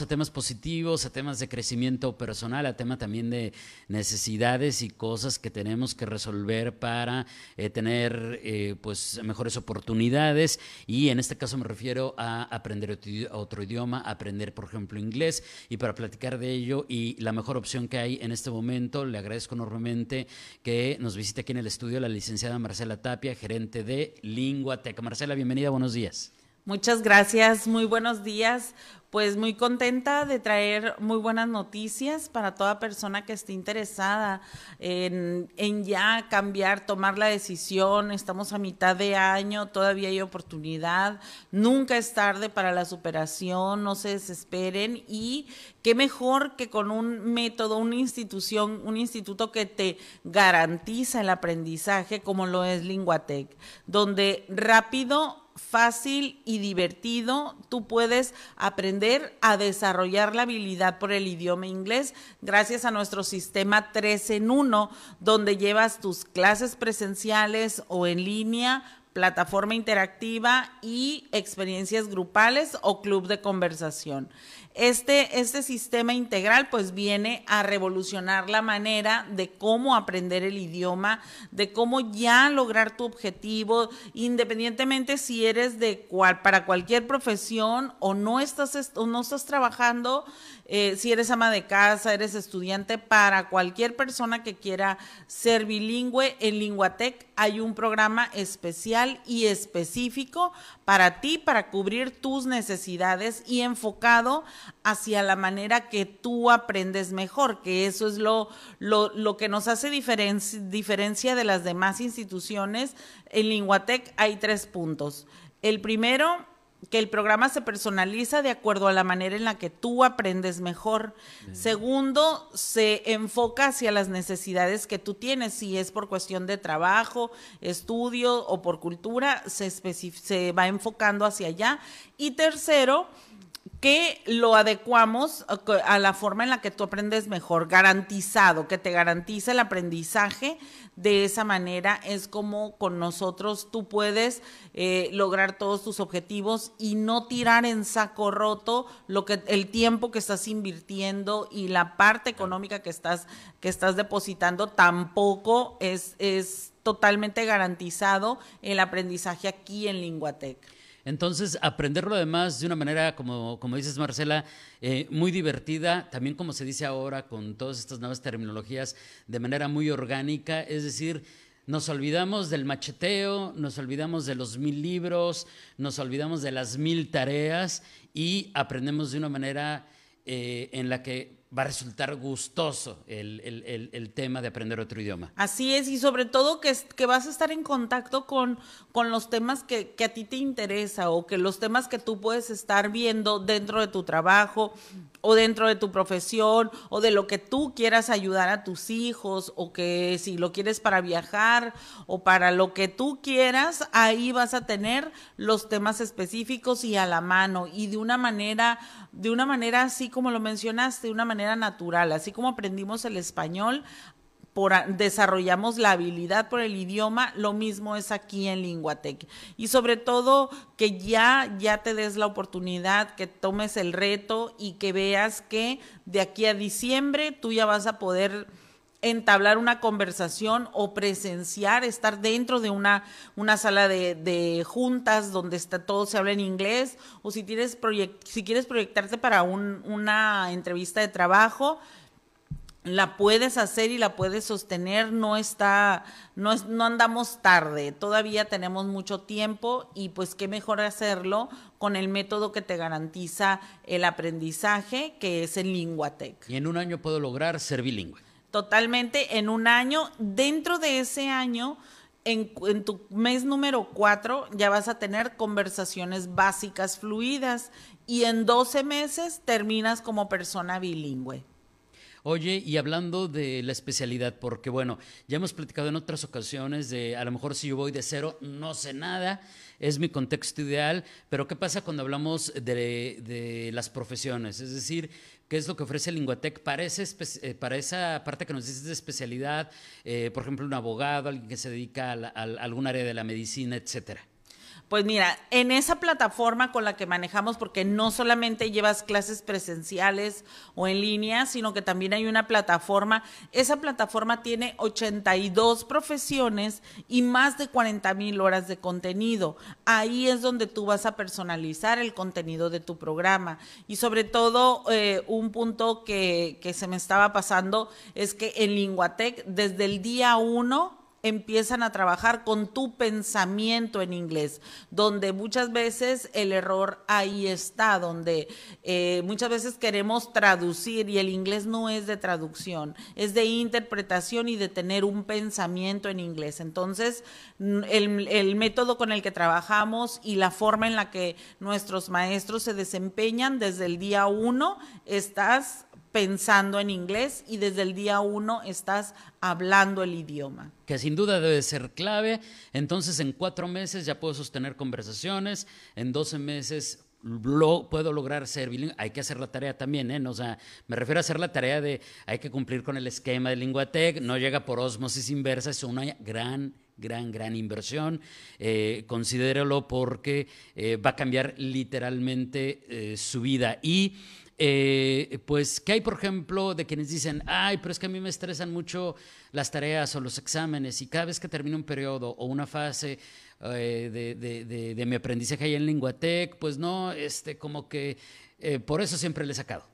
A temas positivos, a temas de crecimiento personal, a temas también de necesidades y cosas que tenemos que resolver para eh, tener eh, pues mejores oportunidades. Y en este caso me refiero a aprender otro idioma, aprender, por ejemplo, inglés. Y para platicar de ello y la mejor opción que hay en este momento, le agradezco enormemente que nos visite aquí en el estudio la licenciada Marcela Tapia, gerente de Linguatec. Marcela, bienvenida, buenos días. Muchas gracias, muy buenos días pues muy contenta de traer muy buenas noticias para toda persona que esté interesada en, ya cambiar, tomar la decisión. Estamos a mitad de año, todavía hay oportunidad. Nunca es tarde para la superación, no se desesperen y qué mejor que con un método, una institución, un instituto que te garantiza el aprendizaje como lo es Linguatec, donde rápido fácil y divertido, tú puedes aprender a desarrollar la habilidad por el idioma inglés gracias a nuestro sistema 3 en 1, donde llevas tus clases presenciales o en línea plataforma interactiva y experiencias grupales o club de conversación. Este, este sistema integral pues viene a revolucionar la manera de cómo aprender el idioma, de cómo ya lograr tu objetivo, independientemente si eres de cual, para cualquier profesión o no estás, o no estás trabajando, eh, si eres ama de casa, eres estudiante, para cualquier persona que quiera ser bilingüe, en Linguatec hay un programa especial y específico para ti, para cubrir tus necesidades y enfocado hacia la manera que tú aprendes mejor, que eso es lo, lo, que nos hace diferencia, diferencia de las demás instituciones. En Linguatec hay tres puntos. El primero que el programa se personaliza de acuerdo a la manera en la que tú aprendes mejor. Segundo, se enfoca hacia las necesidades que tú tienes, si es por cuestión de trabajo, estudio o por cultura, se, se va enfocando hacia allá. Y tercero, que lo adecuamos a la forma en la que tú aprendes mejor, garantizado, que te garantiza el aprendizaje. De esa manera es como con nosotros tú puedes eh, lograr todos tus objetivos y no tirar en saco roto lo que el tiempo que estás invirtiendo y la parte económica que estás que estás depositando tampoco es es totalmente garantizado el aprendizaje aquí en Linguatec. Entonces, aprenderlo además de una manera, como, como dices Marcela, eh, muy divertida, también como se dice ahora con todas estas nuevas terminologías, de manera muy orgánica, es decir, nos olvidamos del macheteo, nos olvidamos de los mil libros, nos olvidamos de las mil tareas y aprendemos de una manera eh, en la que va a resultar gustoso el, tema de aprender otro idioma. Así es, y sobre todo que, que vas a estar en contacto con, con los temas que, que, a ti te interesa o que los temas que tú puedes estar viendo dentro de tu trabajo o dentro de tu profesión o de lo que tú quieras ayudar a tus hijos o que si lo quieres para viajar o para lo que tú quieras, ahí vas a tener los temas específicos y a la mano y de una manera, de una manera así como lo mencionaste, de una manera natural, así como aprendimos el español, por, desarrollamos la habilidad por el idioma, lo mismo es aquí en Linguatec. Y sobre todo que ya, ya te des la oportunidad, que tomes el reto y que veas que de aquí a diciembre tú ya vas a poder entablar una conversación o presenciar, estar dentro de una, una sala de, juntas donde está, todo se habla en inglés, o si, tienes si quieres proyectarte para una entrevista de trabajo, la puedes hacer y la puedes sostener, no está, no, no andamos tarde, todavía tenemos mucho tiempo y pues qué mejor hacerlo con el método que te garantiza el aprendizaje, que es el Linguatec. Y en un año puedo lograr ser bilingüe totalmente en un año. Dentro de ese año, en, tu mes número cuatro, ya vas a tener conversaciones básicas fluidas y en 12 meses terminas como persona bilingüe. Oye, y hablando de la especialidad, porque bueno, ya hemos platicado en otras ocasiones de a lo mejor si yo voy de cero, no sé nada, es mi contexto ideal, pero ¿qué pasa cuando hablamos de, las profesiones? Es decir, ¿qué es lo que ofrece Linguatec para, eh, para esa parte que nos dices de especialidad? Eh, por ejemplo, un abogado, alguien que se dedica a, a algún área de la medicina, etcétera. Pues mira, en esa plataforma con la que manejamos, porque no solamente llevas clases presenciales o en línea, sino que también hay una plataforma, esa plataforma tiene 82 profesiones y más de 40 mil horas de contenido. Ahí es donde tú vas a personalizar el contenido de tu programa. Y sobre todo, eh, un punto que, que se me estaba pasando es que en Linguatec, desde el día uno, empiezan a trabajar con tu pensamiento en inglés, donde muchas veces el error ahí está, donde eh, muchas veces queremos traducir y el inglés no es de traducción, es de interpretación y de tener un pensamiento en inglés. Entonces, el, el método con el que trabajamos y la forma en la que nuestros maestros se desempeñan desde el día uno, estás pensando en inglés y desde el día uno estás hablando el idioma. Que sin duda debe ser clave. Entonces en cuatro meses ya puedo sostener conversaciones, en doce meses lo, puedo lograr ser bilingüe. Hay que hacer la tarea también, ¿eh? O sea, me refiero a hacer la tarea de hay que cumplir con el esquema de Linguatec, no llega por osmosis inversa, es una gran gran, gran inversión. Eh, considéralo porque eh, va a cambiar literalmente eh, su vida. Y eh, pues, ¿qué hay, por ejemplo, de quienes dicen, ay, pero es que a mí me estresan mucho las tareas o los exámenes y cada vez que termino un periodo o una fase eh, de, de, mi aprendizaje ahí en Linguatec, pues no, este, como que eh, por eso siempre le he sacado.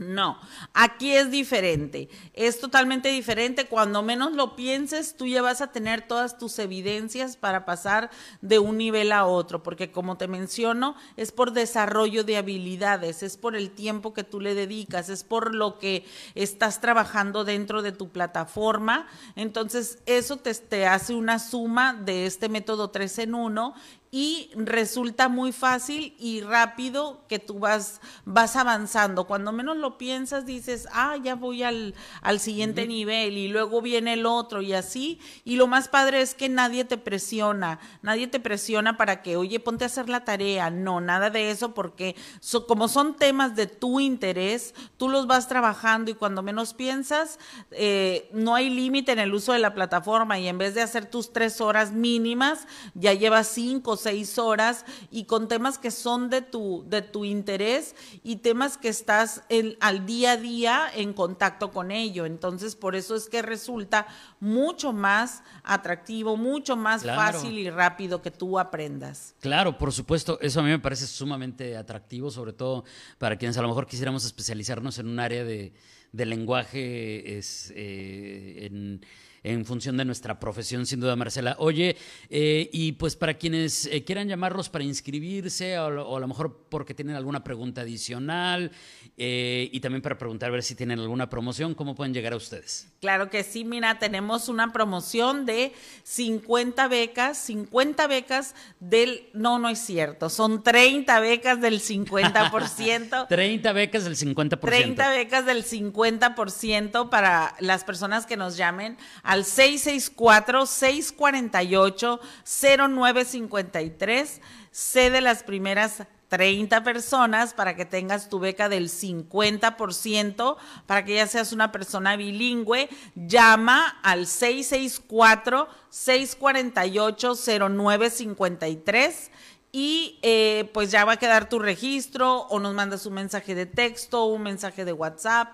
No, aquí es diferente, es totalmente diferente. Cuando menos lo pienses, tú ya vas a tener todas tus evidencias para pasar de un nivel a otro, porque como te menciono, es por desarrollo de habilidades, es por el tiempo que tú le dedicas, es por lo que estás trabajando dentro de tu plataforma. Entonces, eso te, hace una suma de este método 3 en 1 y resulta muy fácil y rápido que tú vas, vas avanzando. Cuando menos lo piensas, dices, ah, ya voy al, al siguiente nivel y luego viene el otro y así. Y lo más padre es que nadie te presiona, nadie te presiona para que, oye, ponte a hacer la tarea. No, nada de eso porque como son temas de tu interés, tú los vas trabajando y cuando menos piensas, eh, no hay límite en el uso de la plataforma y en vez de hacer tus tres horas mínimas, ya llevas cinco seis horas y con temas que son de tu, de tu interés y temas que estás en, al día a día en contacto con ello. Entonces, por eso es que resulta mucho más atractivo, mucho más fácil y rápido que tú aprendas. Claro, por supuesto, eso a mí me parece sumamente atractivo, sobre todo para quienes a lo mejor quisiéramos especializarnos en un área de, lenguaje es, eh, en en función de nuestra profesión, sin duda, Marcela. Oye, eh, y pues para quienes eh, quieran llamarlos para inscribirse, o, a lo mejor porque tienen alguna pregunta adicional, eh, y también para preguntar a ver si tienen alguna promoción, ¿cómo pueden llegar a ustedes? Claro que sí, mira, tenemos una promoción de 50 becas, 50 becas del, no, no es cierto, son 30 becas del 50%. 30 becas del 50%. 30 becas del 50% para las personas que nos llamen al 664-648-0953. Sé de las primeras 30 personas para que tengas tu beca del 50%, para que ya seas una persona bilingüe. Llama al 664-648-0953 y eh, pues ya va a quedar tu registro o nos mandas un mensaje de texto, un mensaje de WhatsApp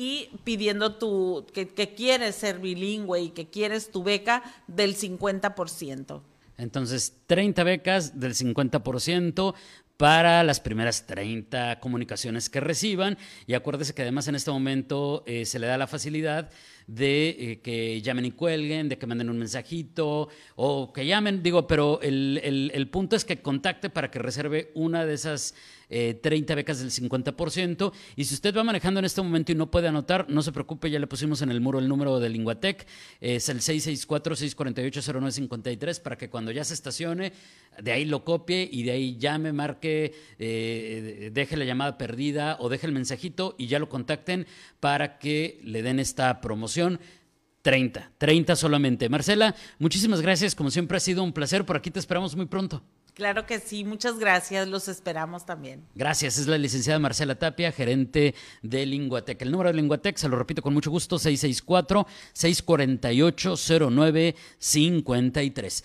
y pidiendo tu, que, quieres ser bilingüe y que quieres tu beca del 50%. Entonces, 30 becas del 50% para las primeras 30 comunicaciones que reciban. Y acuérdese que además en este momento eh, se le da la facilidad de eh, que llamen y cuelguen, de que manden un mensajito o que llamen, digo, pero el, el, el punto es que contacte para que reserve una de esas 30 eh, becas del 50%. Y si usted va manejando en este momento y no puede anotar, no se preocupe, ya le pusimos en el muro el número de Linguatec, es el 664-648-0953 para que cuando ya se estacione, de ahí lo copie y de ahí llame, marque marque, eh, deje la llamada perdida o deje el mensajito y ya lo contacten para que le den esta promoción. 30, 30 solamente. Marcela, muchísimas gracias. Como siempre ha sido un placer. Por aquí te esperamos muy pronto. Claro que sí, muchas gracias, los esperamos también. Gracias, es la licenciada Marcela Tapia, gerente de Linguatec. El número de Linguatec, se lo repito con mucho gusto, 664-648-0953.